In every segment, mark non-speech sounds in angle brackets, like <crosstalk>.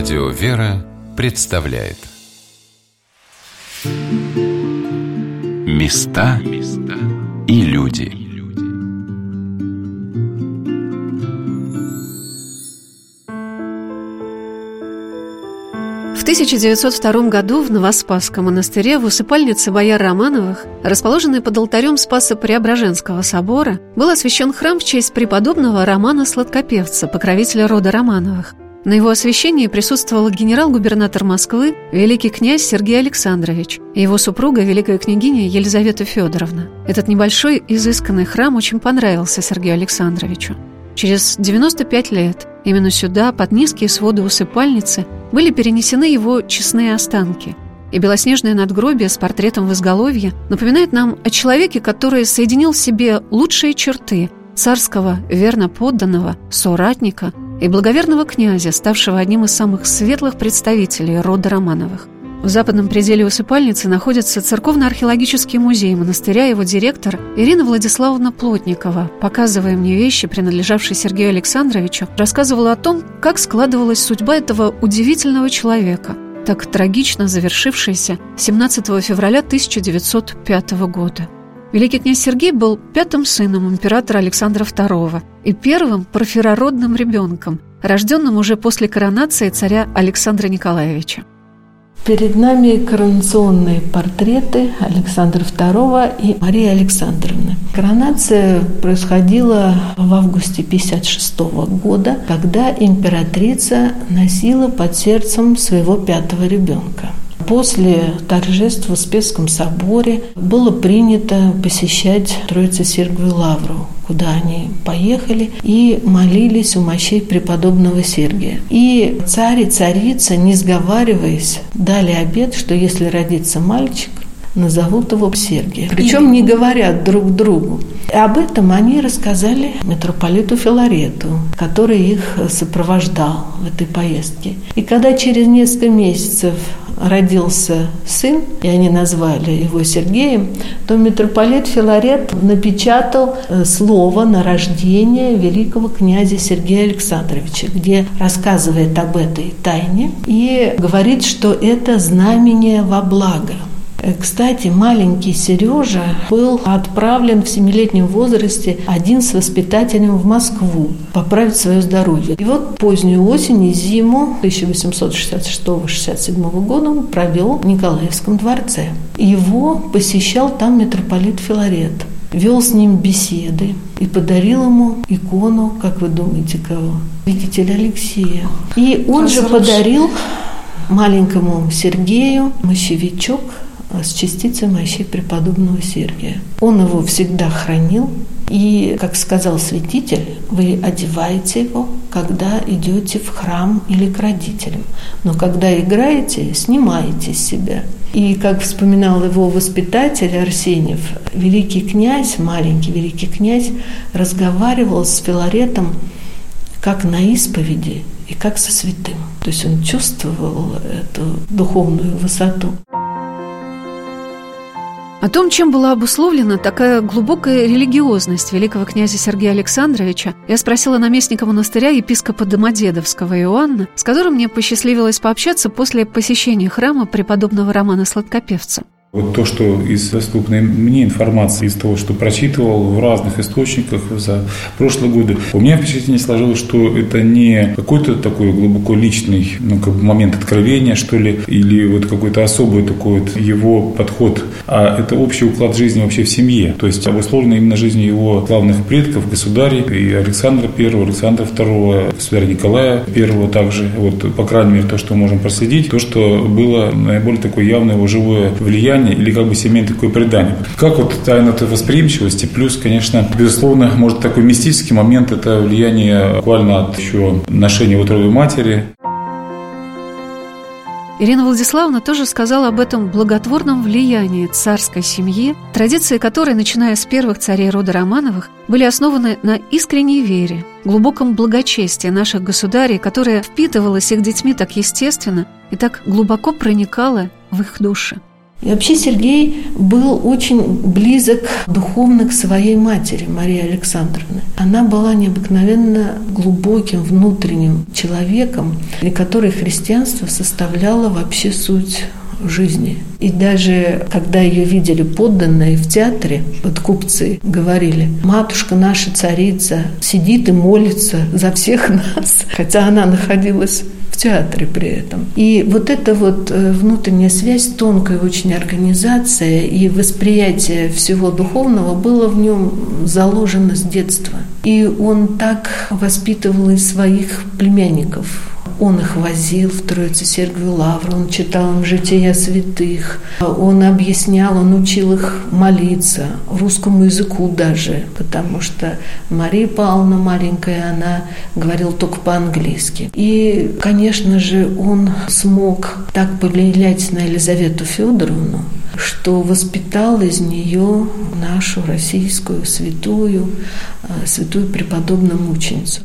Радио «Вера» представляет Места и люди В 1902 году в Новоспасском монастыре в усыпальнице бояр Романовых, расположенной под алтарем Спаса Преображенского собора, был освящен храм в честь преподобного Романа Сладкопевца, покровителя рода Романовых. На его освящении присутствовал генерал-губернатор Москвы, великий князь Сергей Александрович и его супруга, великая княгиня Елизавета Федоровна. Этот небольшой изысканный храм очень понравился Сергею Александровичу. Через 95 лет именно сюда, под низкие своды усыпальницы, были перенесены его честные останки. И белоснежное надгробие с портретом в изголовье напоминает нам о человеке, который соединил в себе лучшие черты царского верно подданного, соратника – и благоверного князя, ставшего одним из самых светлых представителей рода Романовых. В западном пределе усыпальницы находится церковно-археологический музей монастыря, его директор Ирина Владиславовна Плотникова, показывая мне вещи, принадлежавшие Сергею Александровичу, рассказывала о том, как складывалась судьба этого удивительного человека, так трагично завершившаяся 17 февраля 1905 года. Великий князь Сергей был пятым сыном императора Александра II и первым проферородным ребенком, рожденным уже после коронации царя Александра Николаевича. Перед нами коронационные портреты Александра II и Марии Александровны. Коронация происходила в августе 1956 года, когда императрица носила под сердцем своего пятого ребенка. После торжеств в Успенском соборе было принято посещать Троице-Сергию Лавру, куда они поехали и молились у мощей преподобного Сергия. И царь и царица, не сговариваясь, дали обет, что если родится мальчик, назовут его Сергия. Причем не говорят друг другу. Об этом они рассказали митрополиту Филарету, который их сопровождал в этой поездке. И когда через несколько месяцев родился сын, и они назвали его Сергеем, то митрополит Филарет напечатал э, слово на рождение великого князя Сергея Александровича, где рассказывает об этой тайне и говорит, что это знамение во благо. Кстати, маленький Сережа был отправлен в семилетнем возрасте один с воспитателем в Москву поправить свое здоровье. И вот позднюю осень и зиму 1866-67 года он провел в Николаевском дворце. Его посещал там митрополит Филарет вел с ним беседы и подарил ему икону, как вы думаете, кого? Видителя Алексея. И он же подарил маленькому Сергею мощевичок с частицей мощей преподобного Сергия. Он его всегда хранил, и, как сказал святитель, вы одеваете его, когда идете в храм или к родителям. Но когда играете, снимаете себя. И, как вспоминал его воспитатель Арсеньев, великий князь, маленький великий князь, разговаривал с Филаретом как на исповеди и как со святым. То есть он чувствовал эту духовную высоту. О том, чем была обусловлена такая глубокая религиозность великого князя Сергея Александровича, я спросила наместника монастыря епископа Домодедовского Иоанна, с которым мне посчастливилось пообщаться после посещения храма преподобного Романа Сладкопевца. Вот то, что из доступной мне информации, из того, что прочитывал в разных источниках за прошлые годы, у меня впечатление сложилось, что это не какой-то такой глубоко личный ну, как бы момент откровения, что ли, или вот какой-то особый такой вот его подход, а это общий уклад жизни вообще в семье. То есть обусловлено именно жизнью его главных предков, государей, и Александра I, Александра II, государя Николая I также. Вот, по крайней мере, то, что мы можем проследить, то, что было наиболее такое явное его живое влияние влияние или как бы семейное такое предание. Как вот тайна этой восприимчивости, плюс, конечно, безусловно, может такой мистический момент, это влияние буквально от еще ношения вот роли матери. Ирина Владиславовна тоже сказала об этом благотворном влиянии царской семьи, традиции которой, начиная с первых царей рода Романовых, были основаны на искренней вере, глубоком благочестии наших государей, которое впитывалось их детьми так естественно и так глубоко проникало в их души. И вообще Сергей был очень близок духовно к своей матери, Марии Александровне. Она была необыкновенно глубоким внутренним человеком, для которой христианство составляло вообще суть жизни. И даже когда ее видели подданные в театре, вот купцы говорили, матушка наша царица сидит и молится за всех нас, <laughs> хотя она находилась театре при этом. И вот эта вот э, внутренняя связь, тонкая очень организация и восприятие всего духовного было в нем заложено с детства. И он так воспитывал и своих племянников, он их возил в Троице-Сергию Лавру, он читал им жития святых, он объяснял, он учил их молиться, русскому языку даже, потому что Мария Павловна маленькая, она говорила только по-английски. И, конечно же, он смог так повлиять на Елизавету Федоровну, что воспитал из нее нашу российскую святую, э, святую преподобную мученицу.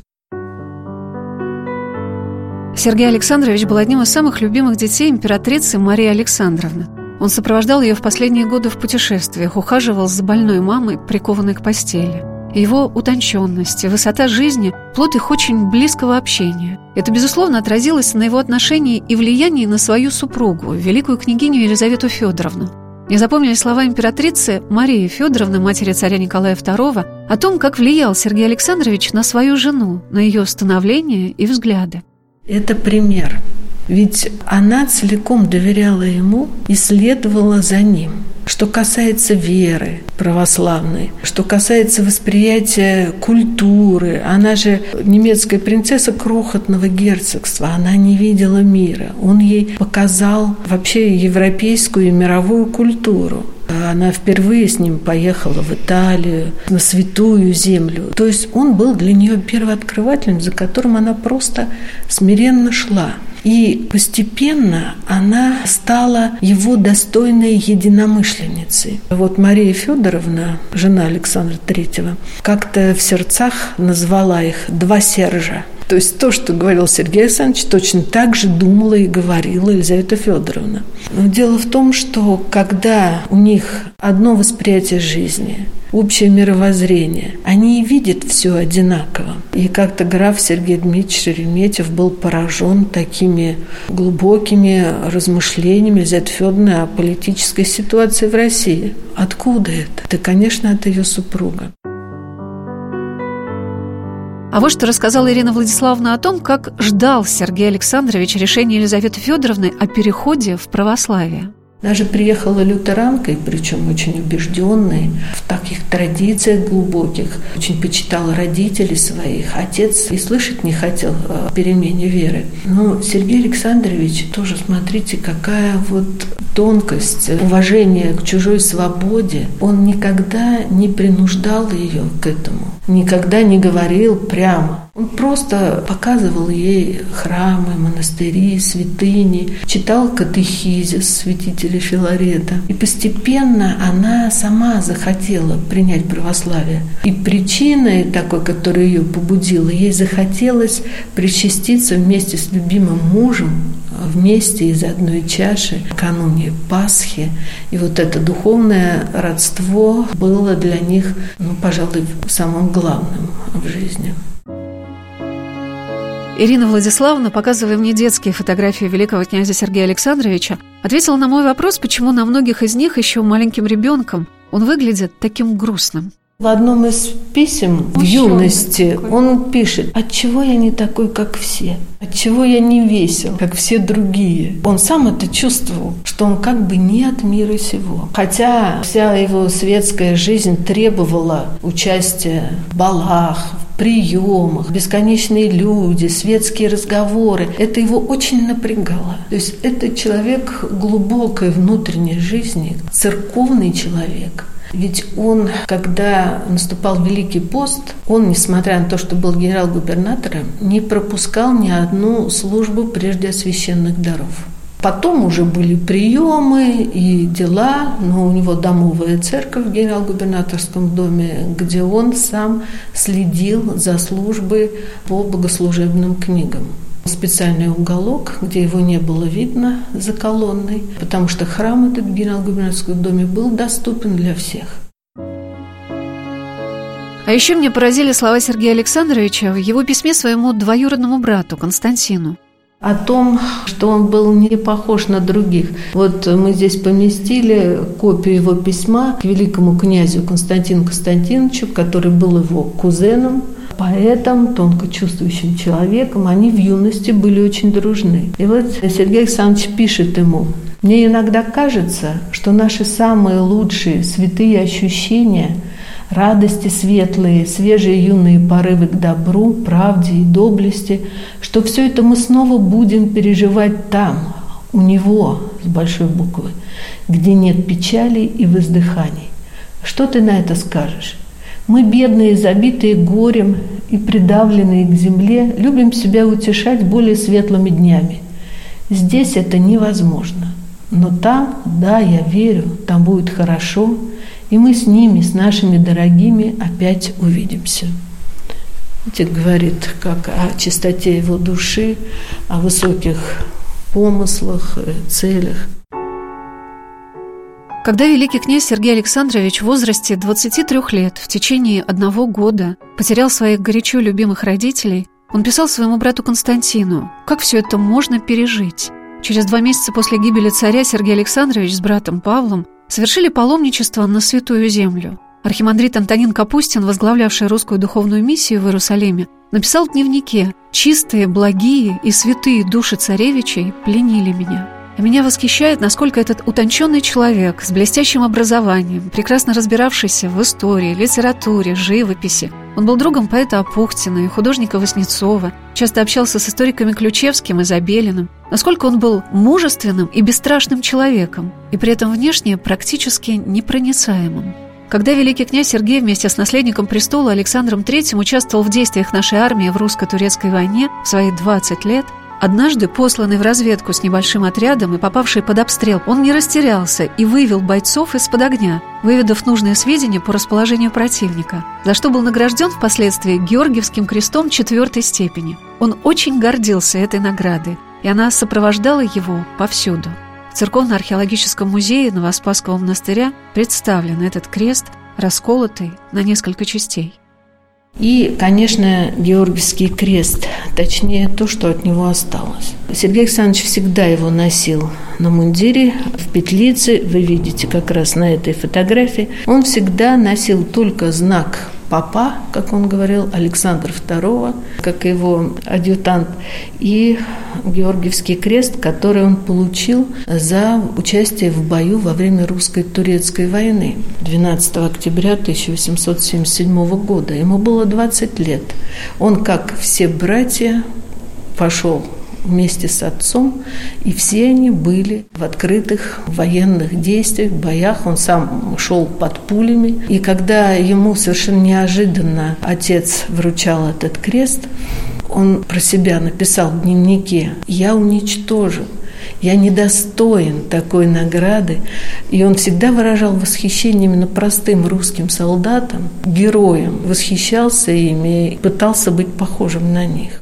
Сергей Александрович был одним из самых любимых детей императрицы Марии Александровны. Он сопровождал ее в последние годы в путешествиях, ухаживал за больной мамой, прикованной к постели. Его утонченность высота жизни – плод их очень близкого общения. Это, безусловно, отразилось на его отношении и влиянии на свою супругу, великую княгиню Елизавету Федоровну. Не запомнили слова императрицы Марии Федоровны, матери царя Николая II, о том, как влиял Сергей Александрович на свою жену, на ее становление и взгляды. Это пример. Ведь она целиком доверяла ему и следовала за ним. Что касается веры православной, что касается восприятия культуры, она же немецкая принцесса крохотного герцогства, она не видела мира. Он ей показал вообще европейскую и мировую культуру. Она впервые с ним поехала в Италию, на святую землю. То есть он был для нее первооткрывателем, за которым она просто смиренно шла. И постепенно она стала его достойной единомышленницей. Вот Мария Федоровна, жена Александра Третьего, как-то в сердцах назвала их «два Сержа». То есть то, что говорил Сергей Александрович, точно так же думала и говорила Елизавета Федоровна. Но дело в том, что когда у них одно восприятие жизни, общее мировоззрение, они видят все одинаково. И как-то граф Сергей Дмитриевич Шереметьев был поражен такими глубокими размышлениями Елизаветы Федоровны о политической ситуации в России. Откуда это? Да, конечно, от ее супруга. А вот что рассказала Ирина Владиславовна о том, как ждал Сергей Александрович решения Елизаветы Федоровны о переходе в православие. Даже приехала лютеранкой, причем очень убежденной, в таких традициях глубоких, очень почитала родителей своих. Отец и слышать не хотел о перемене веры. Но Сергей Александрович тоже, смотрите, какая вот тонкость, уважение к чужой свободе. Он никогда не принуждал ее к этому, никогда не говорил прямо. Он просто показывал ей храмы, монастыри, святыни, читал катехизис святителя Филарета. И постепенно она сама захотела принять православие. И причиной такой, которая ее побудила, ей захотелось причаститься вместе с любимым мужем вместе из одной чаши накануне Пасхи. И вот это духовное родство было для них, ну, пожалуй, самым главным в жизни. Ирина Владиславовна, показывая мне детские фотографии великого князя Сергея Александровича, ответила на мой вопрос, почему на многих из них еще маленьким ребенком он выглядит таким грустным. В одном из писем в юности он пишет, от чего я не такой, как все, от чего я не весел, как все другие. Он сам это чувствовал, что он как бы не от мира сего. Хотя вся его светская жизнь требовала участия в балах, в приемах, бесконечные люди, светские разговоры. Это его очень напрягало. То есть это человек глубокой внутренней жизни, церковный человек – ведь он, когда наступал Великий пост, он, несмотря на то, что был генерал-губернатором, не пропускал ни одну службу прежде священных даров. Потом уже были приемы и дела, но у него домовая церковь в генерал-губернаторском доме, где он сам следил за службой по богослужебным книгам. Специальный уголок, где его не было видно за колонной, потому что храм этот в генерал-губернаторском доме был доступен для всех. А еще мне поразили слова Сергея Александровича в его письме своему двоюродному брату Константину о том, что он был не похож на других. Вот мы здесь поместили копию его письма к великому князю Константину Константиновичу, который был его кузеном, поэтом, тонко чувствующим человеком. Они в юности были очень дружны. И вот Сергей Александрович пишет ему, «Мне иногда кажется, что наши самые лучшие святые ощущения – радости светлые, свежие юные порывы к добру, правде и доблести, что все это мы снова будем переживать там, у него, с большой буквы, где нет печали и воздыханий. Что ты на это скажешь? Мы, бедные, забитые горем и придавленные к земле, любим себя утешать более светлыми днями. Здесь это невозможно. Но там, да, я верю, там будет хорошо, и мы с ними, с нашими дорогими, опять увидимся. Это говорит как о чистоте его души, о высоких помыслах, целях. Когда великий князь Сергей Александрович в возрасте 23 лет в течение одного года потерял своих горячо любимых родителей, он писал своему брату Константину, как все это можно пережить. Через два месяца после гибели царя Сергей Александрович с братом Павлом совершили паломничество на Святую Землю. Архимандрит Антонин Капустин, возглавлявший русскую духовную миссию в Иерусалиме, написал в дневнике «Чистые, благие и святые души царевичей пленили меня». А меня восхищает, насколько этот утонченный человек с блестящим образованием, прекрасно разбиравшийся в истории, литературе, живописи, он был другом поэта Апухтина и художника Васнецова, часто общался с историками Ключевским и Забелиным, насколько он был мужественным и бесстрашным человеком, и при этом внешне практически непроницаемым. Когда великий князь Сергей вместе с наследником престола Александром III участвовал в действиях нашей армии в русско-турецкой войне в свои 20 лет, Однажды, посланный в разведку с небольшим отрядом и попавший под обстрел, он не растерялся и вывел бойцов из-под огня, выведав нужные сведения по расположению противника, за что был награжден впоследствии Георгиевским крестом четвертой степени. Он очень гордился этой наградой, и она сопровождала его повсюду. В Церковно-археологическом музее Новоспасского монастыря представлен этот крест, расколотый на несколько частей. И, конечно, Георгиевский крест, точнее то, что от него осталось. Сергей Александрович всегда его носил на мундире, в петлице, вы видите как раз на этой фотографии. Он всегда носил только знак папа, как он говорил, Александр II, как его адъютант, и Георгиевский крест, который он получил за участие в бою во время русско-турецкой войны 12 октября 1877 года. Ему было 20 лет. Он, как все братья, пошел вместе с отцом, и все они были в открытых военных действиях, боях. Он сам шел под пулями. И когда ему совершенно неожиданно отец вручал этот крест, он про себя написал в дневнике «Я уничтожил я недостоин такой награды. И он всегда выражал восхищение именно простым русским солдатам, героям, восхищался ими и пытался быть похожим на них.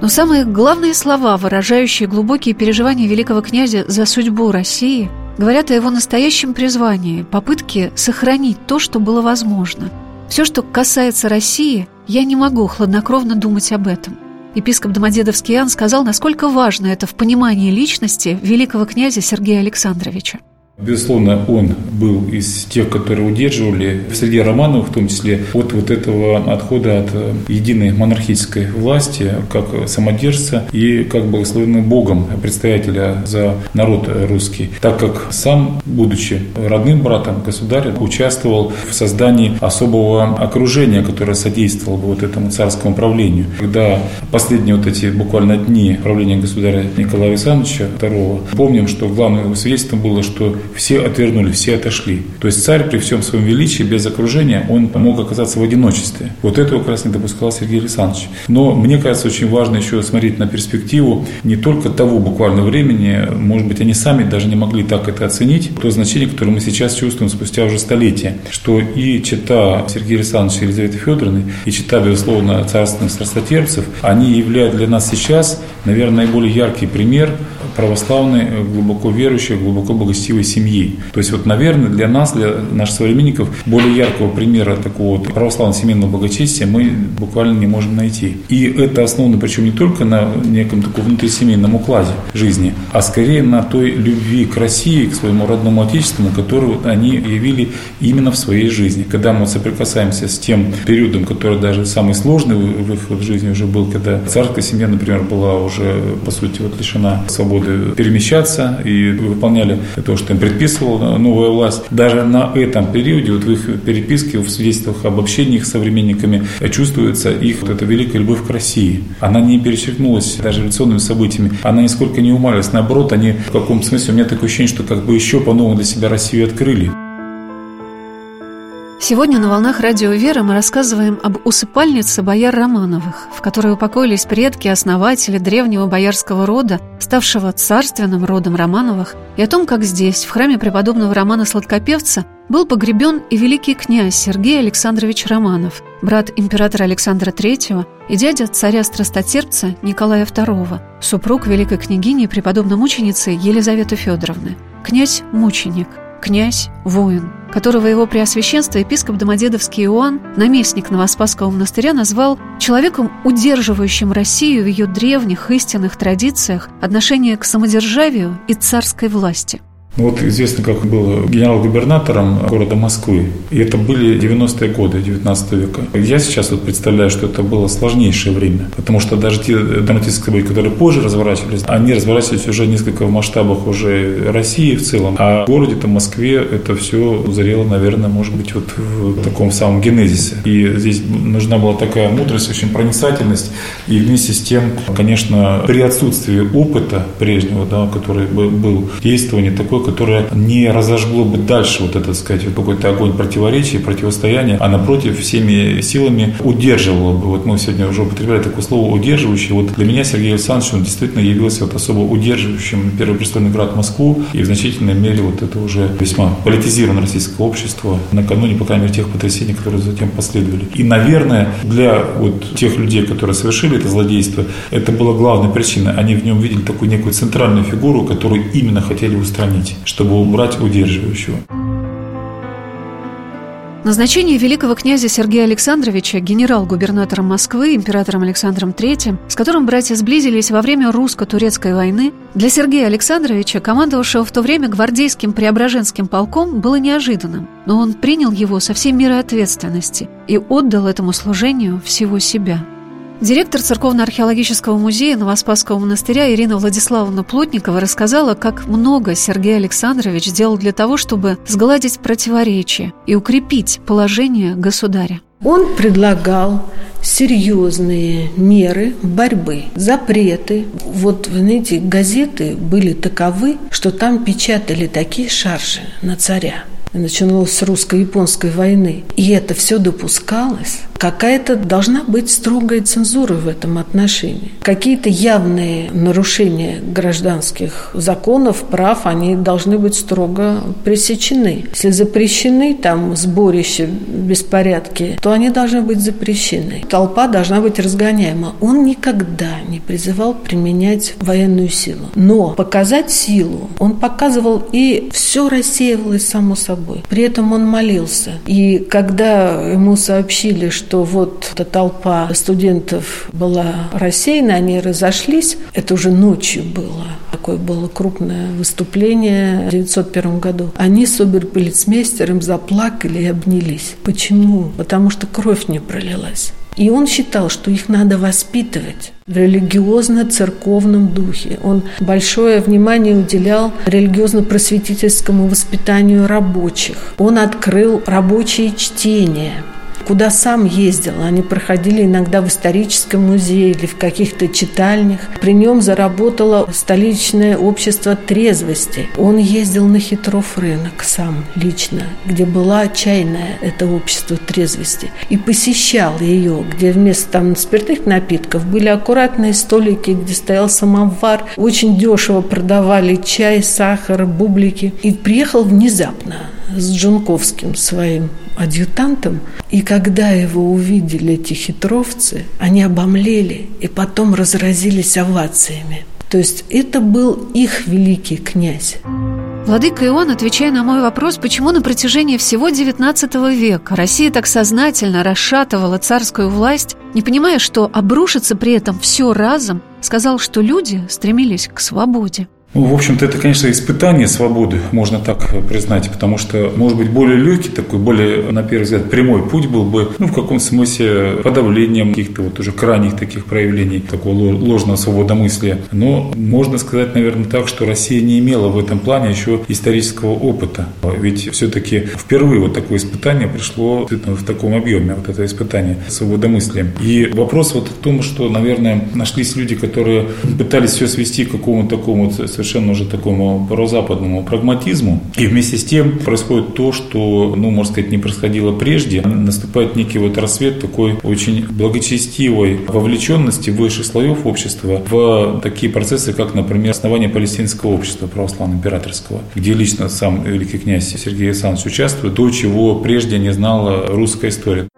Но самые главные слова, выражающие глубокие переживания великого князя за судьбу России, говорят о его настоящем призвании, попытке сохранить то, что было возможно. Все, что касается России, я не могу хладнокровно думать об этом. Епископ Домодедовский Иоанн сказал, насколько важно это в понимании личности великого князя Сергея Александровича. Безусловно, он был из тех, которые удерживали в среде Романовых, в том числе, от вот этого отхода от э, единой монархической власти, как самодержца и как благословенным Богом представителя за народ русский, так как сам, будучи родным братом государя, участвовал в создании особого окружения, которое содействовало вот этому царскому правлению. Когда последние вот эти буквально дни правления государя Николая Александровича II, помним, что главным его свидетельством было, что все отвернули, все отошли. То есть царь при всем своем величии, без окружения, он мог оказаться в одиночестве. Вот этого как раз не допускал Сергей Александрович. Но мне кажется, очень важно еще смотреть на перспективу не только того буквально времени, может быть, они сами даже не могли так это оценить, то значение, которое мы сейчас чувствуем спустя уже столетия, что и чита Сергея Александровича и Елизаветы Федоровны, и чита, безусловно, царственных страстотерпцев, они являют для нас сейчас, наверное, наиболее яркий пример православной, глубоко верующей, глубоко благостивой семьи. То есть вот, наверное, для нас, для наших современников, более яркого примера такого вот православного семейного благочестия мы буквально не можем найти. И это основано, причем не только на неком таком внутрисемейном укладе жизни, а скорее на той любви к России, к своему родному отечеству, которую они явили именно в своей жизни. Когда мы соприкасаемся с тем периодом, который даже самый сложный в их жизни уже был, когда царская семья, например, была уже, по сути, вот лишена свободы перемещаться и выполняли то, что им предписывала новая власть. Даже на этом периоде, вот в их переписке, в свидетельствах об общении с современниками, чувствуется их вот эта великая любовь к России. Она не перечеркнулась даже революционными событиями, она нисколько не умалилась. Наоборот, они в каком-то смысле, у меня такое ощущение, что как бы еще по-новому для себя Россию открыли. Сегодня на «Волнах Радио Веры» мы рассказываем об усыпальнице бояр Романовых, в которой упокоились предки основатели древнего боярского рода, ставшего царственным родом Романовых, и о том, как здесь, в храме преподобного Романа Сладкопевца, был погребен и великий князь Сергей Александрович Романов, брат императора Александра III и дядя царя-страстотерпца Николая II, супруг великой княгини и преподобной мученицы Елизаветы Федоровны, князь-мученик – князь-воин, которого его преосвященство епископ Домодедовский Иоанн, наместник Новоспасского монастыря, назвал человеком, удерживающим Россию в ее древних истинных традициях отношения к самодержавию и царской власти. Ну, вот известно, как был генерал-губернатором города Москвы. И это были 90-е годы 19 века. Я сейчас вот представляю, что это было сложнейшее время. Потому что даже те драматические события, которые позже разворачивались, они разворачивались уже несколько в масштабах уже России в целом. А в городе-то Москве это все зрело, наверное, может быть, вот в таком самом генезисе. И здесь нужна была такая мудрость, очень проницательность. И вместе с тем, конечно, при отсутствии опыта прежнего, да, который был, действование такое, которое не разожгло бы дальше вот этот, сказать, вот какой-то огонь противоречия, противостояния, а напротив всеми силами удерживало бы. Вот мы сегодня уже употребляли такое слово удерживающий. Вот для меня Сергей Александрович, он действительно явился вот особо удерживающим Первый престольный град Москву, и в значительной мере вот это уже весьма политизированное российское общество накануне, по крайней мере, тех потрясений, которые затем последовали. И, наверное, для вот тех людей, которые совершили это злодейство, это была главная причина. Они в нем видели такую некую центральную фигуру, которую именно хотели устранить чтобы убрать удерживающего. Назначение великого князя Сергея Александровича генерал-губернатором Москвы императором Александром III, с которым братья сблизились во время русско-турецкой войны, для Сергея Александровича, командовавшего в то время гвардейским Преображенским полком, было неожиданным, но он принял его со всей мерой ответственности и отдал этому служению всего себя – Директор Церковно-археологического музея Новоспасского монастыря Ирина Владиславовна Плотникова рассказала, как много Сергей Александрович сделал для того, чтобы сгладить противоречия и укрепить положение государя. Он предлагал серьезные меры борьбы, запреты. Вот, знаете, газеты были таковы, что там печатали такие шаржи на царя. Начиналось с русско-японской войны. И это все допускалось Какая-то должна быть строгая цензура в этом отношении. Какие-то явные нарушения гражданских законов, прав, они должны быть строго пресечены. Если запрещены там сборища, беспорядки, то они должны быть запрещены. Толпа должна быть разгоняема. Он никогда не призывал применять военную силу. Но показать силу он показывал, и все рассеивалось само собой. При этом он молился. И когда ему сообщили, что что вот эта толпа студентов была рассеяна, они разошлись. Это уже ночью было. Такое было крупное выступление в 1901 году. Они с оберполицмейстером заплакали и обнялись. Почему? Потому что кровь не пролилась. И он считал, что их надо воспитывать в религиозно-церковном духе. Он большое внимание уделял религиозно-просветительскому воспитанию рабочих. Он открыл рабочие чтения куда сам ездил. Они проходили иногда в историческом музее или в каких-то читальнях. При нем заработало столичное общество трезвости. Он ездил на Хитров рынок сам лично, где была чайная это общество трезвости. И посещал ее, где вместо там спиртных напитков были аккуратные столики, где стоял самовар. Очень дешево продавали чай, сахар, бублики. И приехал внезапно с Джунковским своим адъютантом. И когда его увидели эти хитровцы, они обомлели и потом разразились овациями. То есть это был их великий князь. Владыка Иоанн, отвечая на мой вопрос, почему на протяжении всего XIX века Россия так сознательно расшатывала царскую власть, не понимая, что обрушится при этом все разом, сказал, что люди стремились к свободе. Ну, в общем-то, это, конечно, испытание свободы, можно так признать, потому что, может быть, более легкий такой, более, на первый взгляд, прямой путь был бы, ну, в каком смысле, подавлением каких-то вот уже крайних таких проявлений такого ложного свободомыслия. Но можно сказать, наверное, так, что Россия не имела в этом плане еще исторического опыта. Ведь все-таки впервые вот такое испытание пришло в таком объеме, вот это испытание свободомыслием. И вопрос вот в том, что, наверное, нашлись люди, которые пытались все свести к какому-то такому совершенно уже такому прозападному прагматизму. И вместе с тем происходит то, что, ну, можно сказать, не происходило прежде. Наступает некий вот рассвет такой очень благочестивой вовлеченности высших слоев общества в такие процессы, как, например, основание палестинского общества православно-императорского, где лично сам великий князь Сергей Александрович участвует, то, чего прежде не знала русская история.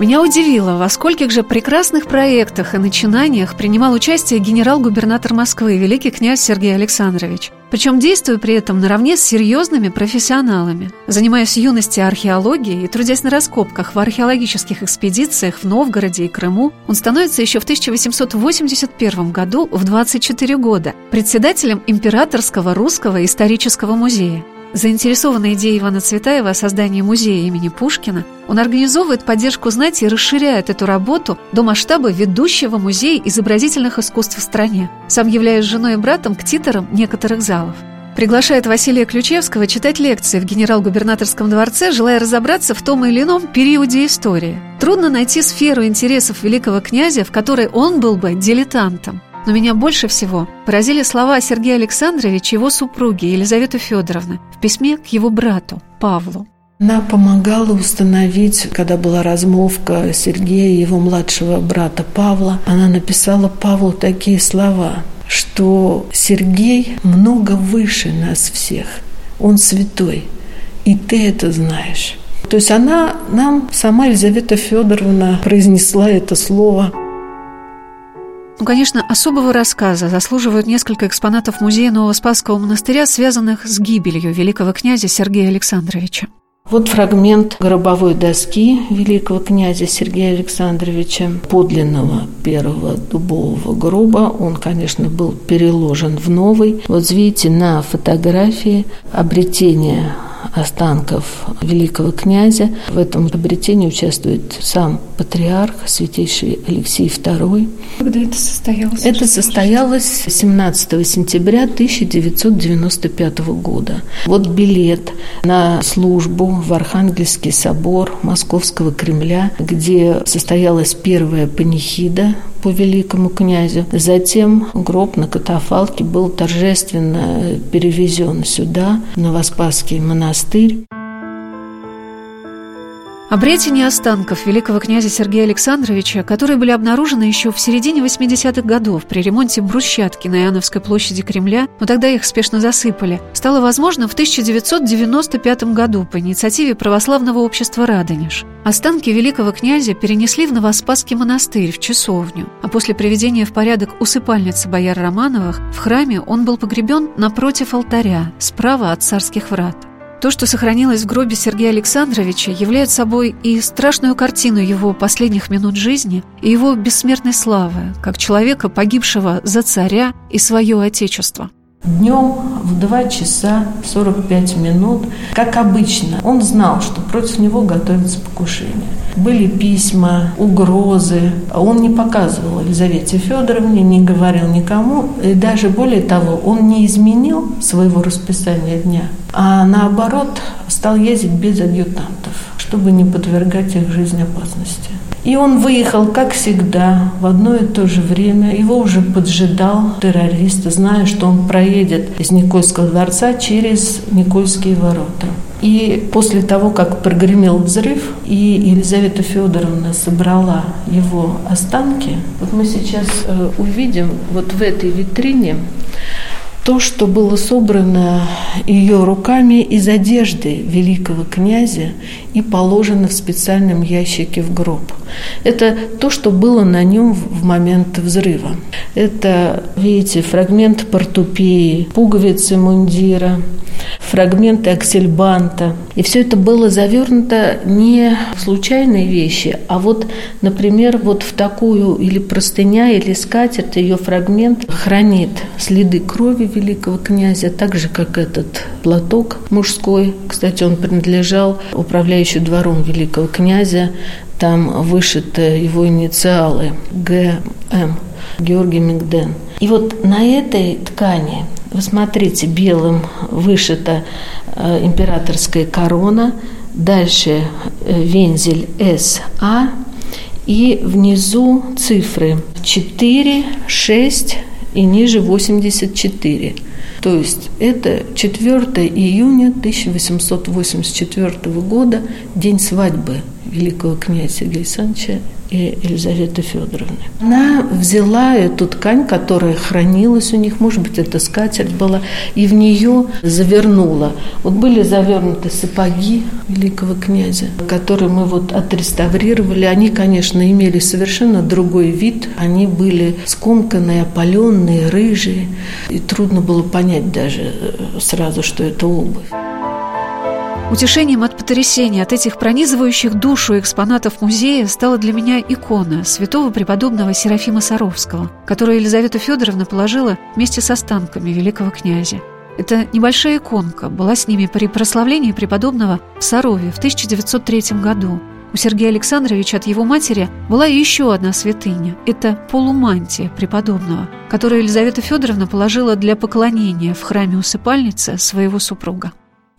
Меня удивило, во скольких же прекрасных проектах и начинаниях принимал участие генерал-губернатор Москвы, великий князь Сергей Александрович. Причем действуя при этом наравне с серьезными профессионалами. Занимаясь в юности археологией и трудясь на раскопках в археологических экспедициях в Новгороде и Крыму, он становится еще в 1881 году в 24 года председателем Императорского русского исторического музея. Заинтересованный идеей Ивана Цветаева о создании музея имени Пушкина, он организовывает поддержку знати и расширяет эту работу до масштаба ведущего музея изобразительных искусств в стране, сам являясь женой и братом к титорам некоторых залов. Приглашает Василия Ключевского читать лекции в генерал-губернаторском дворце, желая разобраться в том или ином периоде истории. Трудно найти сферу интересов великого князя, в которой он был бы дилетантом. Но меня больше всего поразили слова Сергея Александровича и его супруги Елизаветы Федоровны в письме к его брату Павлу. Она помогала установить, когда была размолвка Сергея и его младшего брата Павла, она написала Павлу такие слова, что Сергей много выше нас всех, он святой, и ты это знаешь. То есть она нам, сама Елизавета Федоровна, произнесла это слово – ну, конечно, особого рассказа заслуживают несколько экспонатов музея Нового Спасского монастыря, связанных с гибелью великого князя Сергея Александровича. Вот фрагмент гробовой доски великого князя Сергея Александровича, подлинного первого дубового гроба. Он, конечно, был переложен в новый. Вот видите, на фотографии обретение останков великого князя. В этом обретении участвует сам патриарх, святейший Алексей II. Когда это состоялось? Это состоялось 17 сентября 1995 года. Вот билет на службу в Архангельский собор Московского Кремля, где состоялась первая панихида по великому князю. Затем гроб на катафалке был торжественно перевезен сюда, в Новоспасский монастырь. Обретение останков великого князя Сергея Александровича, которые были обнаружены еще в середине 80-х годов при ремонте брусчатки на Иоанновской площади Кремля, но тогда их спешно засыпали, стало возможно в 1995 году по инициативе православного общества «Радонеж». Останки великого князя перенесли в Новоспасский монастырь, в часовню, а после приведения в порядок усыпальницы бояр Романовых в храме он был погребен напротив алтаря, справа от царских врат. То, что сохранилось в гробе Сергея Александровича, является собой и страшную картину его последних минут жизни, и его бессмертной славы, как человека, погибшего за царя и свое отечество. Днем в 2 часа 45 минут, как обычно, он знал, что против него готовится покушение. Были письма, угрозы. Он не показывал Елизавете Федоровне, не говорил никому. И даже более того, он не изменил своего расписания дня. а наоборот стал ездить без адъютантов, чтобы не подвергать их жизни опасности. И он выехал, как всегда, в одно и то же время. Его уже поджидал террорист, зная, что он проедет из Никольского дворца через Никольские ворота. И после того, как прогремел взрыв, и Елизавета Федоровна собрала его останки, вот мы сейчас э, увидим вот в этой витрине то, что было собрано ее руками из одежды великого князя и положено в специальном ящике в гроб. Это то, что было на нем в момент взрыва. Это, видите, фрагмент портупеи, пуговицы мундира, фрагменты аксельбанта. И все это было завернуто не в случайные вещи, а вот, например, вот в такую или простыня, или скатерть, ее фрагмент хранит следы крови великого князя, так же, как этот платок мужской. Кстати, он принадлежал управляющему двором великого князя. Там вышиты его инициалы ГМ, Георгий Мигден. И вот на этой ткани вы смотрите, белым вышита э, императорская корона, дальше э, вензель СА, и внизу цифры 4, 6 и ниже 84. То есть это 4 июня 1884 года, день свадьбы великого князя Сергея и Елизаветы Федоровны. Она взяла эту ткань, которая хранилась у них, может быть, это скатерть была, и в нее завернула. Вот были завернуты сапоги великого князя, которые мы вот отреставрировали. Они, конечно, имели совершенно другой вид. Они были скомканные, опаленные, рыжие. И трудно было понять даже э, сразу, что это обувь. Утешением от потрясения, от этих пронизывающих душу экспонатов музея стала для меня икона святого преподобного Серафима Саровского, которую Елизавета Федоровна положила вместе с останками великого князя. Эта небольшая иконка была с ними при прославлении преподобного в Сарове в 1903 году. У Сергея Александровича от его матери была еще одна святыня. Это полумантия преподобного, которую Елизавета Федоровна положила для поклонения в храме усыпальницы своего супруга.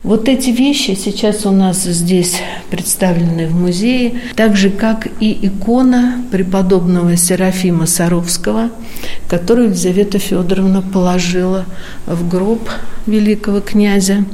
Вот эти вещи сейчас у нас здесь представлены в музее, так же, как и икона преподобного Серафима Саровского, которую Елизавета Федоровна положила в гроб великого князя.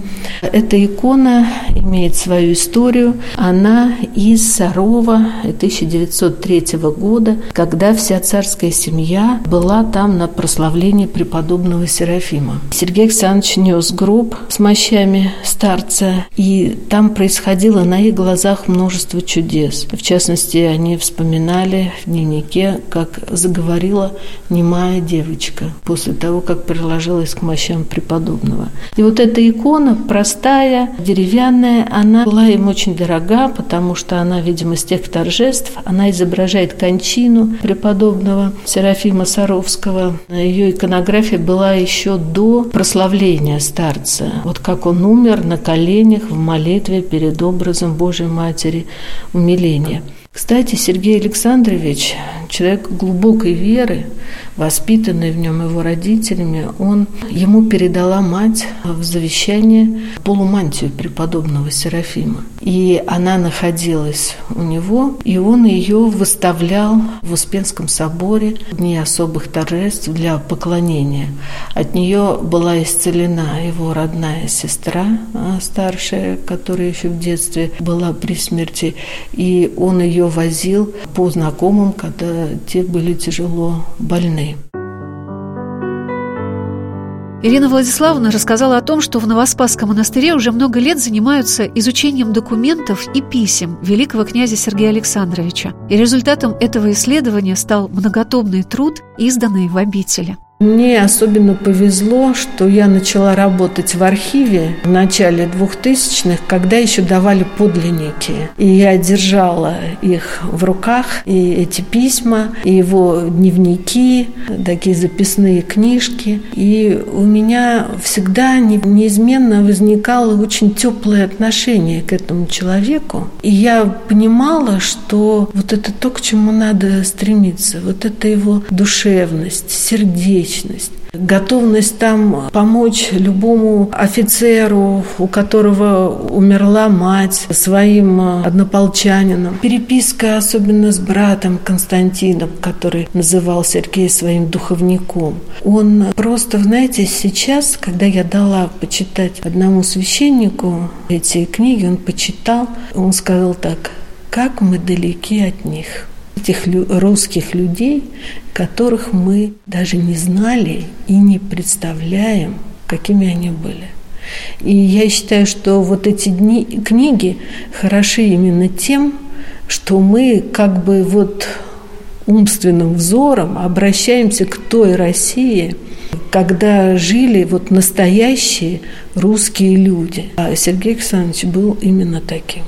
Эта икона имеет свою историю. Она из Сарова 1903 года, когда вся царская семья была там на прославлении преподобного Серафима. Сергей Александрович нес гроб с мощами старца, и там происходило на их глазах множество чудес. В частности, они вспоминали в дневнике, как заговорила немая девочка после того, как приложилась к мощам преподобного. И вот эта икона простая, деревянная, она была им очень дорога, потому что она, видимо, с тех торжеств, она изображает кончину преподобного Серафима Саровского. Ее иконография была еще до прославления старца. Вот как он умер на коленях в молитве перед образом Божьей Матери умиления. Кстати, Сергей Александрович, человек глубокой веры, воспитанный в нем его родителями, он, ему передала мать в завещание полумантию преподобного Серафима. И она находилась у него, и он ее выставлял в Успенском соборе в дни особых торжеств для поклонения. От нее была исцелена его родная сестра, а, старшая, которая еще в детстве была при смерти, и он ее возил по знакомым, когда те были тяжело больны. Ирина Владиславовна рассказала о том, что в Новоспасском монастыре уже много лет занимаются изучением документов и писем великого князя Сергея Александровича. И результатом этого исследования стал многотомный труд, изданный в обители. Мне особенно повезло, что я начала работать в архиве в начале 2000-х, когда еще давали подлинники. И я держала их в руках, и эти письма, и его дневники, такие записные книжки. И у меня всегда неизменно возникало очень теплое отношение к этому человеку. И я понимала, что вот это то, к чему надо стремиться. Вот это его душевность, сердечность, человечность готовность там помочь любому офицеру, у которого умерла мать, своим однополчанинам. Переписка особенно с братом Константином, который называл Сергея своим духовником. Он просто, знаете, сейчас, когда я дала почитать одному священнику эти книги, он почитал, он сказал так, как мы далеки от них этих русских людей, которых мы даже не знали и не представляем, какими они были. И я считаю, что вот эти дни, книги хороши именно тем, что мы как бы вот умственным взором обращаемся к той России, когда жили вот настоящие русские люди. А Сергей Александрович был именно таким.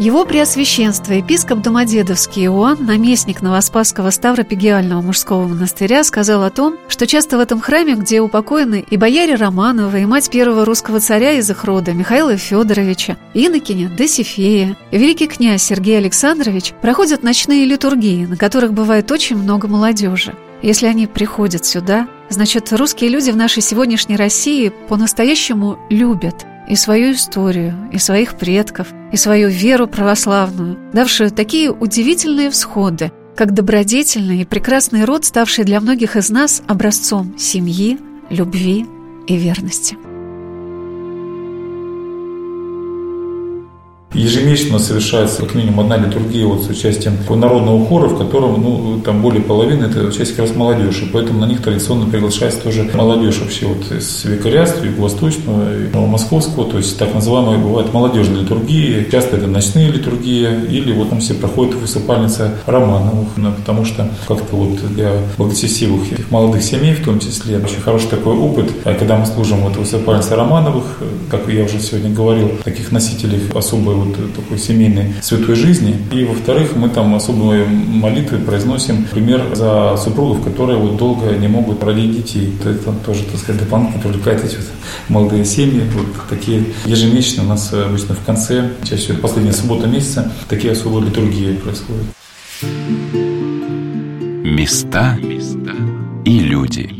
Его Преосвященство, епископ Домодедовский Иоанн, наместник Новоспасского Ставропегиального мужского монастыря, сказал о том, что часто в этом храме, где упокоены и бояре Романовы, и мать первого русского царя из их рода Михаила Федоровича, Инокиня Досифея, великий князь Сергей Александрович, проходят ночные литургии, на которых бывает очень много молодежи. Если они приходят сюда, значит, русские люди в нашей сегодняшней России по-настоящему любят и свою историю, и своих предков, и свою веру православную, давшую такие удивительные всходы, как добродетельный и прекрасный род, ставший для многих из нас образцом семьи, любви и верности. Ежемесячно совершается как минимум одна литургия вот с участием народного хора, в котором ну, там более половины это часть как раз молодежи. Поэтому на них традиционно приглашается тоже молодежь вообще вот из викариатства, юго-восточного, новомосковского, то есть так называемые бывают молодежные литургии. Часто это ночные литургии или вот там все проходят в усыпальнице Романовых, ну, потому что как-то вот для благочестивых этих молодых семей в том числе очень хороший такой опыт, а когда мы служим вот в усыпальнице Романовых, как я уже сегодня говорил, таких носителей особой вот такой семейной святой жизни. И, во-вторых, мы там особые молитвы произносим, например, за супругов, которые вот долго не могут родить детей. Это тоже, так сказать, дополнительно привлекает эти вот молодые семьи. Вот такие ежемесячно у нас обычно в конце, чаще всего последняя суббота месяца, такие особые литургии происходят. Места и люди –